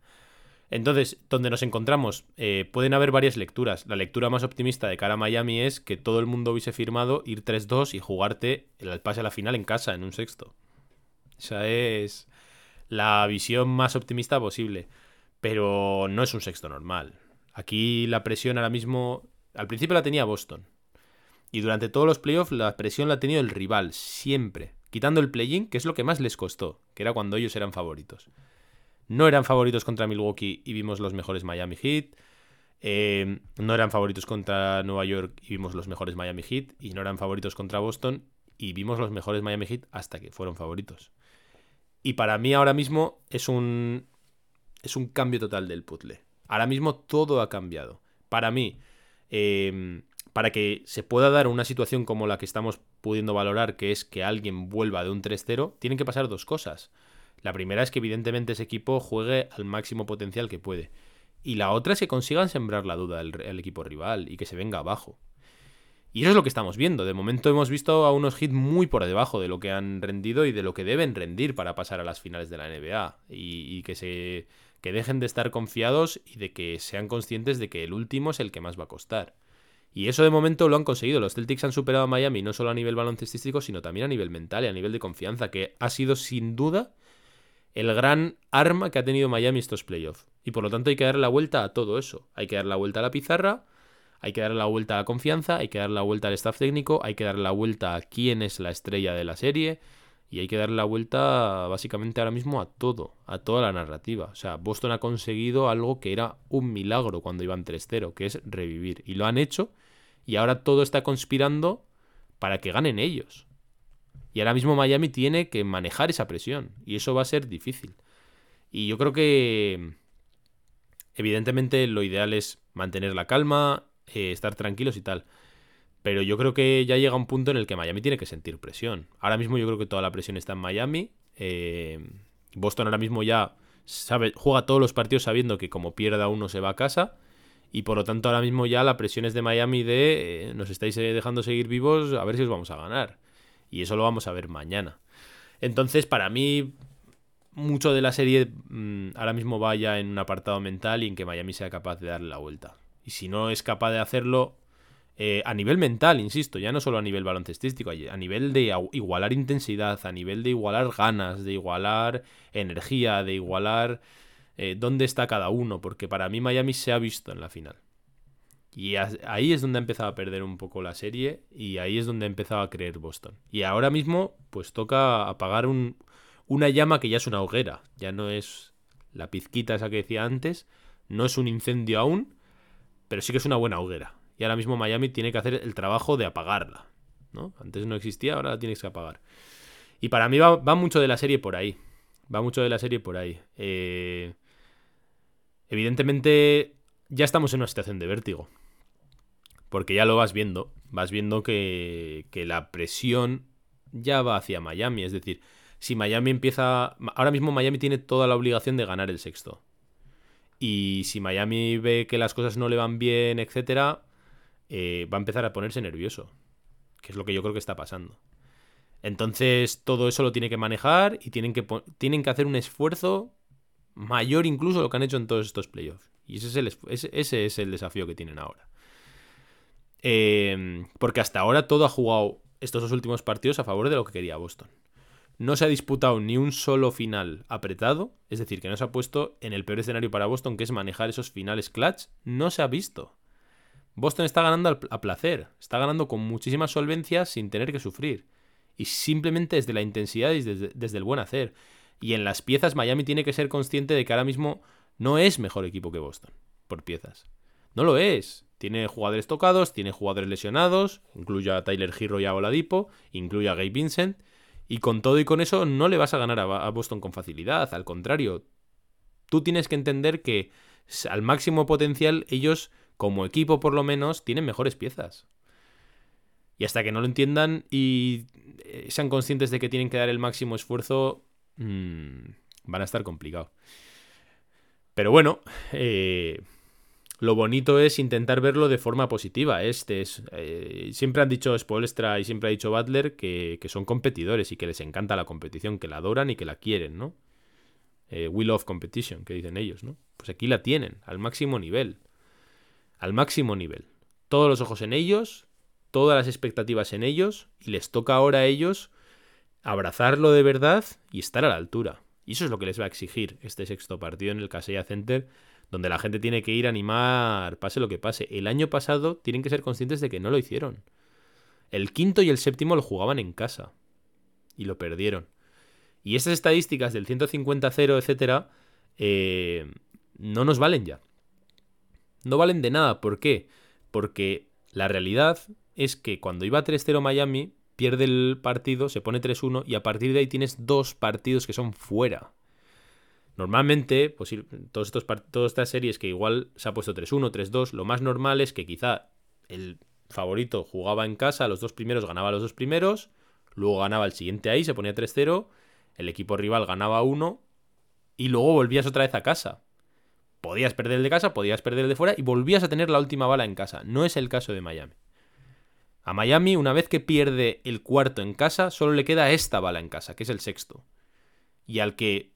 Entonces, donde nos encontramos, eh, pueden haber varias lecturas. La lectura más optimista de cara a Miami es que todo el mundo hubiese firmado ir 3-2 y jugarte el pase a la final en casa, en un sexto. Esa es la visión más optimista posible. Pero no es un sexto normal. Aquí la presión ahora mismo. Al principio la tenía Boston. Y durante todos los playoffs la presión la ha tenido el rival, siempre. Quitando el play-in, que es lo que más les costó, que era cuando ellos eran favoritos. No eran favoritos contra Milwaukee y vimos los mejores Miami Heat. Eh, no eran favoritos contra Nueva York y vimos los mejores Miami Heat. Y no eran favoritos contra Boston y vimos los mejores Miami Heat hasta que fueron favoritos. Y para mí ahora mismo es un, es un cambio total del puzzle. Ahora mismo todo ha cambiado. Para mí, em, para que se pueda dar una situación como la que estamos pudiendo valorar, que es que alguien vuelva de un 3-0, tienen que pasar dos cosas. La primera es que evidentemente ese equipo juegue al máximo potencial que puede. Y la otra es que consigan sembrar la duda al, equipo rival y que se venga abajo. Y eso es lo que estamos viendo. De momento hemos visto a unos hits muy por debajo de lo que han rendido y de lo que deben rendir para pasar a las finales de la NBA. Y, que se. Que dejen de estar confiados y de que sean conscientes de que el último es el que más va a costar. Y eso de momento lo han conseguido. Los Celtics han superado a Miami no solo a nivel baloncestístico, sino también a nivel mental y a nivel de confianza, que ha sido sin duda el gran arma que ha tenido Miami estos playoffs. Y por lo tanto hay que dar la vuelta a todo eso. Hay que dar la vuelta a la pizarra, hay que dar la vuelta a la confianza, hay que dar la vuelta al staff técnico, hay que dar la vuelta a quién es la estrella de la serie y hay que dar la vuelta básicamente ahora mismo a todo, a toda la narrativa. O sea, Boston ha conseguido algo que era un milagro cuando iban 3-0, que es revivir. Y lo han hecho y ahora todo está conspirando para que ganen ellos. Y ahora mismo Miami tiene que manejar esa presión. Y eso va a ser difícil. Y yo creo que, evidentemente, lo ideal es mantener la calma, eh, estar tranquilos y tal. Pero yo creo que ya llega un punto en el que Miami tiene que sentir presión. Ahora mismo yo creo que toda la presión está en Miami. Eh, Boston ahora mismo ya sabe, juega todos los partidos sabiendo que como pierda uno se va a casa. Y por lo tanto ahora mismo ya la presión es de Miami de eh, nos estáis dejando seguir vivos, a ver si os vamos a ganar. Y eso lo vamos a ver mañana. Entonces, para mí, mucho de la serie mm, ahora mismo vaya en un apartado mental y en que Miami sea capaz de darle la vuelta. Y si no es capaz de hacerlo, eh, a nivel mental, insisto, ya no solo a nivel baloncestístico, a nivel de igualar intensidad, a nivel de igualar ganas, de igualar energía, de igualar eh, dónde está cada uno, porque para mí Miami se ha visto en la final. Y ahí es donde ha empezado a perder un poco la serie y ahí es donde ha empezado a creer Boston. Y ahora mismo pues toca apagar un, una llama que ya es una hoguera, ya no es la pizquita esa que decía antes, no es un incendio aún, pero sí que es una buena hoguera. Y ahora mismo Miami tiene que hacer el trabajo de apagarla. ¿no? Antes no existía, ahora la tienes que apagar. Y para mí va, mucho de la serie por ahí. Va mucho de la serie por ahí. Eh, evidentemente ya estamos en una situación de vértigo porque ya lo vas viendo, vas viendo que, la presión ya va hacia Miami, es decir, si Miami empieza, ahora mismo Miami tiene toda la obligación de ganar el sexto. Y si Miami ve que las cosas no le van bien, etcétera, eh, va a empezar a ponerse nervioso. Que es lo que yo creo que está pasando. Entonces, todo eso lo tiene que manejar y tienen que, tienen que hacer un esfuerzo mayor incluso de lo que han hecho en todos estos playoffs. Y ese es el, ese es el desafío que tienen ahora. Em, porque hasta ahora todo ha jugado estos dos últimos partidos a favor de lo que quería Boston. No se ha disputado ni un solo final apretado, es decir, que no se ha puesto en el peor escenario para Boston, que es manejar esos finales clutch. No se ha visto. Boston está ganando a placer, está ganando con muchísima solvencia sin tener que sufrir. Y simplemente desde la intensidad y desde, desde el buen hacer. Y en las piezas Miami tiene que ser consciente de que ahora mismo no es mejor equipo que Boston, por piezas. No lo es. Tiene jugadores tocados, tiene jugadores lesionados, incluye a Tyler Hero y a Oladipo, incluye a Gabe Vincent, y con todo y con eso no le vas a ganar a Boston con facilidad, al contrario. Tú tienes que entender que al máximo potencial ellos, como equipo por lo menos, tienen mejores piezas. Y hasta que no lo entiendan y eh, sean conscientes de que tienen que dar el máximo esfuerzo, mm, van a estar complicados. Pero bueno, eh, lo bonito es intentar verlo de forma positiva. Este es, eh, siempre han dicho Spolstra y siempre ha dicho Butler que, son competidores y que les encanta la competición, que la adoran y que la quieren, ¿no? We love competition, que dicen ellos, ¿no? Pues aquí la tienen, al máximo nivel. Al máximo nivel. Todos los ojos en ellos, todas las expectativas en ellos, y les toca ahora a ellos abrazarlo de verdad y estar a la altura. Y eso es lo que les va a exigir este sexto partido en el Casella Center donde la gente tiene que ir a animar, pase lo que pase. El año pasado tienen que ser conscientes de que no lo hicieron. El quinto y el séptimo lo jugaban en casa y lo perdieron. Y estas estadísticas del 150-0, etcétera, eh, no nos valen ya. No valen de nada. ¿Por qué? Porque la realidad es que cuando iba 3-0 Miami, pierde el partido, se pone 3-1 y a partir de ahí tienes dos partidos que son fuera. Normalmente, pues todos estos, todas estas series que igual se ha puesto 3-1, 3-2, lo más normal es que quizá el favorito jugaba en casa, los dos primeros ganaba los dos primeros, luego ganaba el siguiente ahí, se ponía 3-0, el equipo rival ganaba 1 y luego volvías otra vez a casa. Podías perder el de casa, podías perder el de fuera y volvías a tener la última bala en casa. No es el caso de Miami. A Miami, una vez que pierde el cuarto en casa, solo le queda esta bala en casa, que es el sexto. Y al que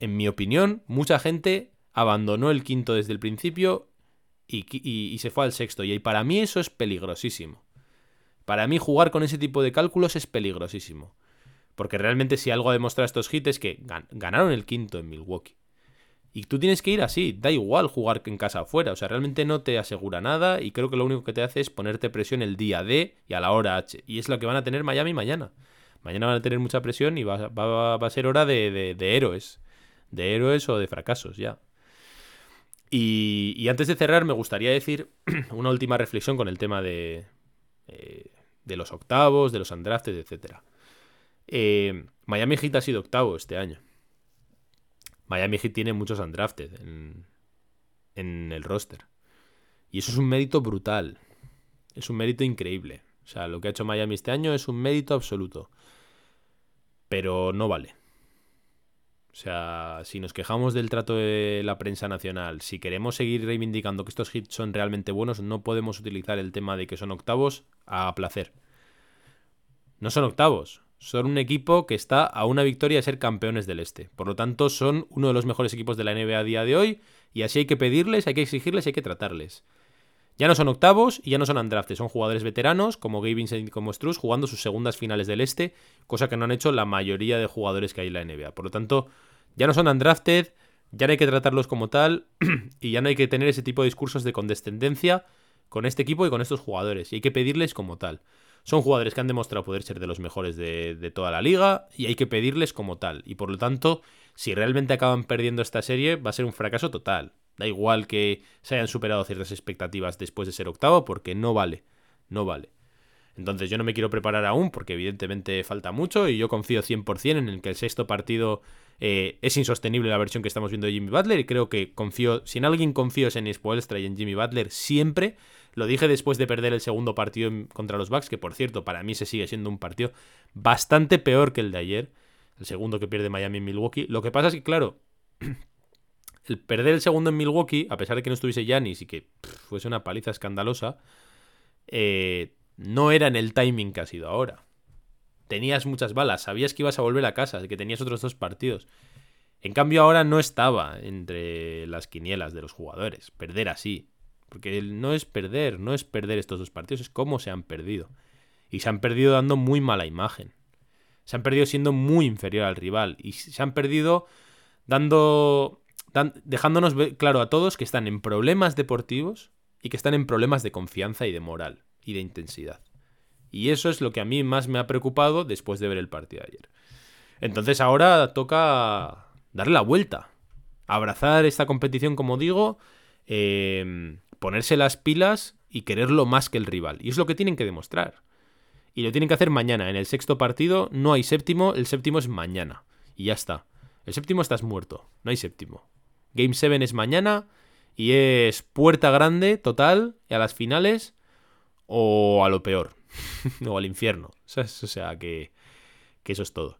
en mi opinión, mucha gente abandonó el quinto desde el principio y, se fue al sexto. Y para mí eso es peligrosísimo. Para mí jugar con ese tipo de cálculos es peligrosísimo. Porque realmente si algo ha demostrado estos hits es que ganaron el quinto en Milwaukee. Y tú tienes que ir así, da igual jugar en casa afuera, o sea, realmente no te asegura nada y creo que lo único que te hace es ponerte presión el día D y a la hora H. Y es lo que van a tener Miami mañana. Mañana van a tener mucha presión y va, a ser hora de héroes de héroes o de fracasos ya. Y, antes de cerrar, me gustaría decir una última reflexión con el tema de, eh, de los octavos, de los undrafted, etc. Eh, Miami Heat ha sido octavo este año. Miami Heat tiene muchos undrafted en, en el roster. Y eso es un mérito brutal. Es un mérito increíble. O sea, lo que ha hecho Miami este año es un mérito absoluto. Pero no vale. O sea, si nos quejamos del trato de la prensa nacional, si queremos seguir reivindicando que estos hits son realmente buenos, no podemos utilizar el tema de que son octavos a placer. No son octavos, son un equipo que está a una victoria de ser campeones del Este. Por lo tanto, son uno de los mejores equipos de la NBA a día de hoy y así hay que pedirles, hay que exigirles, hay que tratarles. Ya no son octavos y ya no son undrafted, son jugadores veteranos como Gabe Vincent y como Struz jugando sus segundas finales del este, cosa que no han hecho la mayoría de jugadores que hay en la NBA. Por lo tanto, ya no son undrafted, ya no hay que tratarlos como tal y ya no hay que tener ese tipo de discursos de condescendencia con este equipo y con estos jugadores y hay que pedirles como tal. Son jugadores que han demostrado poder ser de los mejores de, toda la liga y hay que pedirles como tal. Y por lo tanto, si realmente acaban perdiendo esta serie, va a ser un fracaso total. Da igual que se hayan superado ciertas expectativas después de ser octavo, porque no vale. No vale. Entonces yo no me quiero preparar aún, porque evidentemente falta mucho, y yo confío 100% en el que el sexto partido eh, es insostenible la versión que estamos viendo de Jimmy Butler, y creo que confío, si en alguien confío es en Spoelstra y en Jimmy Butler, siempre. Lo dije después de perder el segundo partido contra los Bucks, que por cierto, para mí se sigue siendo un partido bastante peor que el de ayer, el segundo que pierde Miami en Milwaukee. Lo que pasa es que, claro, el perder el segundo en Milwaukee, a pesar de que no estuviese Yanis y que fuese una paliza escandalosa, eh, no era en el timing que ha sido ahora. Tenías muchas balas, sabías que ibas a volver a casa, que tenías otros dos partidos. En cambio ahora no estaba entre las quinielas de los jugadores, perder así. Porque no es perder, no es perder estos dos partidos, es cómo se han perdido. Y se han perdido dando muy mala imagen. Se han perdido siendo muy inferior al rival. Y se han perdido dando dejándonos claro a todos que están en problemas deportivos y que están en problemas de confianza y de moral y de intensidad. Y eso es lo que a mí más me ha preocupado después de ver el partido de ayer. Entonces ahora toca darle la vuelta, abrazar esta competición, como digo, em, ponerse las pilas y quererlo más que el rival. Y es lo que tienen que demostrar. Y lo tienen que hacer mañana. En el sexto partido no hay séptimo, el séptimo es mañana. Y ya está. El séptimo estás muerto, no hay séptimo. Game 7 es mañana y es puerta grande total a las finales o a lo peor, o al infierno. O sea, que, que eso es todo.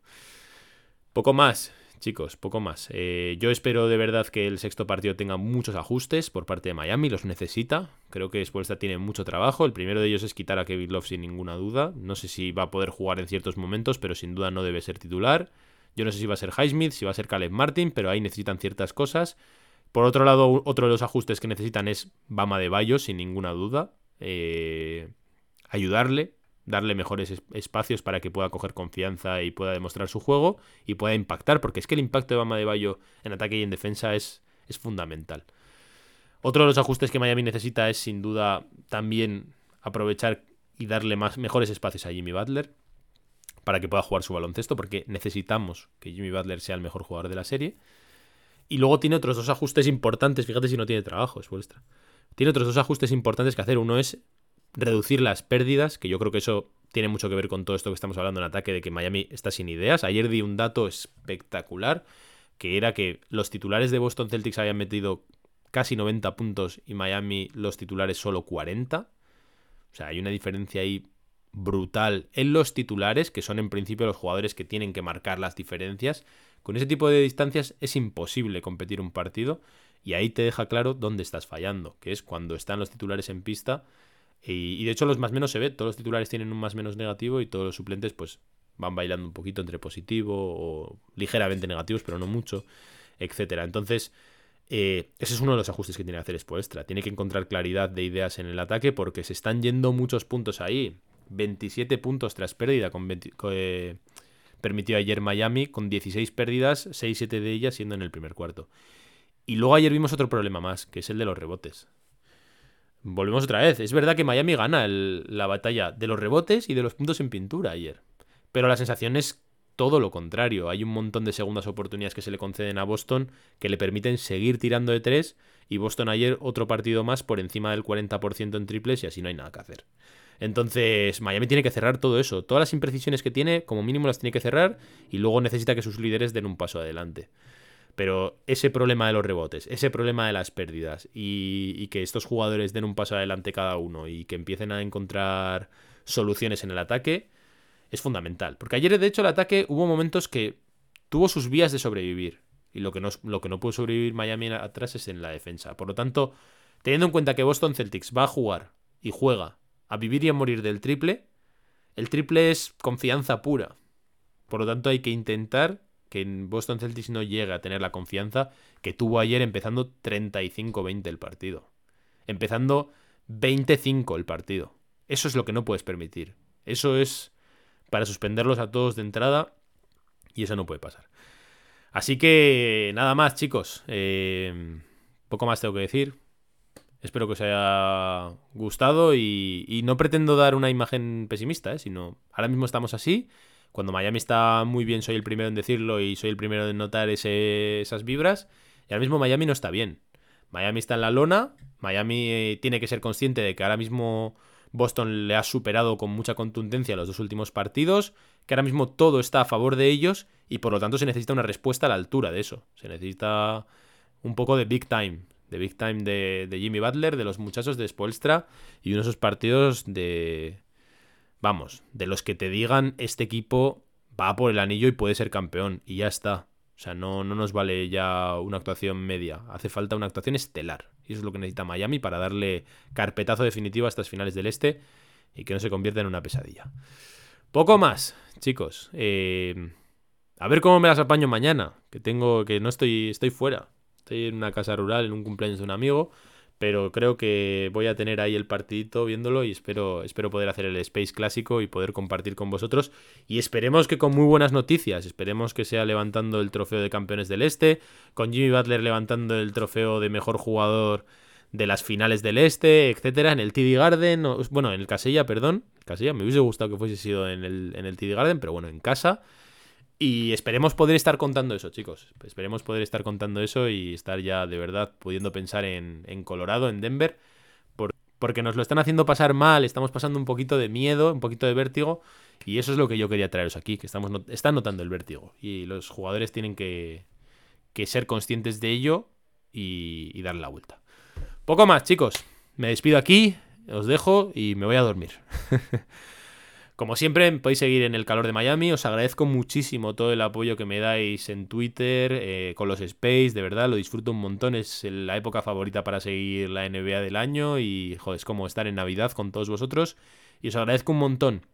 Poco más. Chicos, poco más. Eh, yo espero de verdad que el sexto partido tenga muchos ajustes por parte de Miami, los necesita. Creo que Spolstra tiene mucho trabajo. El primero de ellos es quitar a Kevin Love sin ninguna duda. No sé si va a poder jugar en ciertos momentos, pero sin duda no debe ser titular. Yo no sé si va a ser Highsmith, si va a ser Caleb Martin, pero ahí necesitan ciertas cosas. Por otro lado, otro de los ajustes que necesitan es Bama de Bayo, sin ninguna duda. Eh, ayudarle, darle mejores espacios para que pueda coger confianza y pueda demostrar su juego y pueda impactar, porque es que el impacto de Bama de Bayo en ataque y en defensa es, es fundamental. Otro de los ajustes que Miami necesita es sin duda también aprovechar y darle más, mejores espacios a Jimmy Butler para que pueda jugar su baloncesto, porque necesitamos que Jimmy Butler sea el mejor jugador de la serie. Y luego tiene otros dos ajustes importantes, fíjate si no tiene trabajo, es vuestra. Tiene otros dos ajustes importantes que hacer. Uno es reducir las pérdidas, que yo creo que eso tiene mucho que ver con todo esto que estamos hablando en ataque, de que Miami está sin ideas. Ayer di un dato espectacular, que era que los titulares de Boston Celtics habían metido casi 90 puntos y Miami los titulares solo 40. O sea, hay una diferencia ahí brutal en los titulares, que son en principio los jugadores que tienen que marcar las diferencias. Con ese tipo de distancias es imposible competir un partido y ahí te deja claro dónde estás fallando, que es cuando están los titulares en pista y, de hecho los más menos se ve, todos los titulares tienen un más menos negativo y todos los suplentes pues van bailando un poquito entre positivo o ligeramente negativos, pero no mucho, etcétera. Entonces, eh, ese es uno de los ajustes que tiene que hacer Spoelstra. Tiene que encontrar claridad de ideas en el ataque porque se están yendo muchos puntos ahí. 27 puntos tras pérdida eh, permitió ayer Miami con 16 pérdidas, 6-7 de ellas siendo en el primer cuarto. Y luego ayer vimos otro problema más, que es el de los rebotes. Volvemos otra vez. Es verdad que Miami gana la batalla de los rebotes y de los puntos en pintura ayer. Pero la sensación es todo lo contrario. Hay un montón de segundas oportunidades que se le conceden a Boston que le permiten seguir tirando de tres. Y Boston ayer otro partido más por encima del 40% en triples y así no hay nada que hacer. Entonces, Miami tiene que cerrar todo eso. Todas las imprecisiones que tiene, como mínimo las tiene que cerrar y luego necesita que sus líderes den un paso adelante. Pero ese problema de los rebotes, ese problema de las pérdidas y, que estos jugadores den un paso adelante cada uno y que empiecen a encontrar soluciones en el ataque, es fundamental. Porque ayer, de hecho, el ataque hubo momentos que tuvo sus vías de sobrevivir. Y lo que no, lo que no pudo sobrevivir Miami atrás es en la defensa. Por lo tanto, teniendo en cuenta que Boston Celtics va a jugar y juega a vivir y a morir del triple, el triple es confianza pura. Por lo tanto, hay que intentar que en Boston Celtics no llegue a tener la confianza que tuvo ayer empezando 35-20 el partido. Empezando 25 el partido. Eso es lo que no puedes permitir. Eso es para suspenderlos a todos de entrada y eso no puede pasar. Así que nada más, chicos. Eh, poco más tengo que decir. Espero que os haya gustado y, no pretendo dar una imagen pesimista, ¿eh? sino ahora mismo estamos así. Cuando Miami está muy bien soy el primero en decirlo y soy el primero en notar esas vibras. Y ahora mismo Miami no está bien. Miami está en la lona. Miami eh, tiene que ser consciente de que ahora mismo Boston le ha superado con mucha contundencia los dos últimos partidos. Que ahora mismo todo está a favor de ellos y por lo tanto se necesita una respuesta a la altura de eso. Se necesita un poco de big time de Big Time de, Jimmy Butler, de los muchachos de Spoelstra y uno de esos partidos de... Vamos, de los que te digan este equipo va por el anillo y puede ser campeón y ya está. O sea, no, no nos vale ya una actuación media, hace falta una actuación estelar. Y eso es lo que necesita Miami para darle carpetazo definitivo a estas finales del Este y que no se convierta en una pesadilla. Poco más, chicos. Eh, a ver cómo me las apaño mañana, que tengo que no estoy estoy fuera. Estoy en una casa rural, en un cumpleaños de un amigo, pero creo que voy a tener ahí el partidito viéndolo y espero, espero poder hacer el Space clásico y poder compartir con vosotros. Y esperemos que con muy buenas noticias, esperemos que sea levantando el trofeo de campeones del Este, con Jimmy Butler levantando el trofeo de mejor jugador de las finales del Este, etcétera, en el TD Garden, bueno, en el Casella, perdón, Casella, me hubiese gustado que fuese sido en el, en el TD Garden, pero bueno, en casa. Y esperemos poder estar contando eso, chicos. Esperemos poder estar contando eso y estar ya de verdad pudiendo pensar en, Colorado, en Denver. porque nos lo están haciendo pasar mal, estamos pasando un poquito de miedo, un poquito de vértigo. Y eso es lo que yo quería traeros aquí, que estamos están notando el vértigo. Y los jugadores tienen que, ser conscientes de ello y, y darle la vuelta. Poco más, chicos. Me despido aquí, os dejo y me voy a dormir. Como siempre, podéis seguir en el calor de Miami. Os agradezco muchísimo todo el apoyo que me dais en Twitter, eh, con los Space. De verdad, lo disfruto un montón. Es la época favorita para seguir la NBA del año. Y, joder, es como estar en Navidad con todos vosotros. Y os agradezco un montón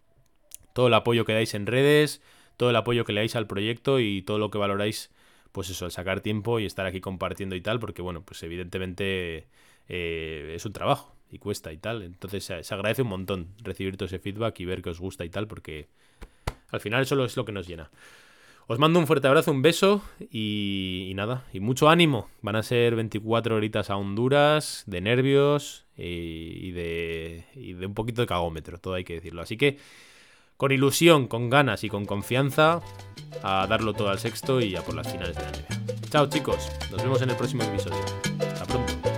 todo el apoyo que dais en redes, todo el apoyo que le dais al proyecto y todo lo que valoráis, pues eso, el sacar tiempo y estar aquí compartiendo y tal. Porque, bueno, pues evidentemente eh, es un trabajo y cuesta y tal. Entonces se, agradece un montón recibir todo ese feedback y ver que os gusta y tal, porque al final eso es lo que nos llena. Os mando un fuerte abrazo, un beso y, nada, y mucho ánimo. Van a ser 24 horitas a Honduras, de nervios y, de, y de un poquito de cagómetro, todo hay que decirlo. Así que con ilusión, con ganas y con confianza, a darlo todo al sexto y a por las finales de la NBA. Chao chicos, nos vemos en el próximo episodio. Hasta pronto.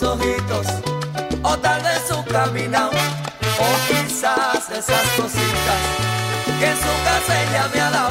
Ojitos, o tal vez su caminado, o quizás esas cositas que en su casa ella me ha dado.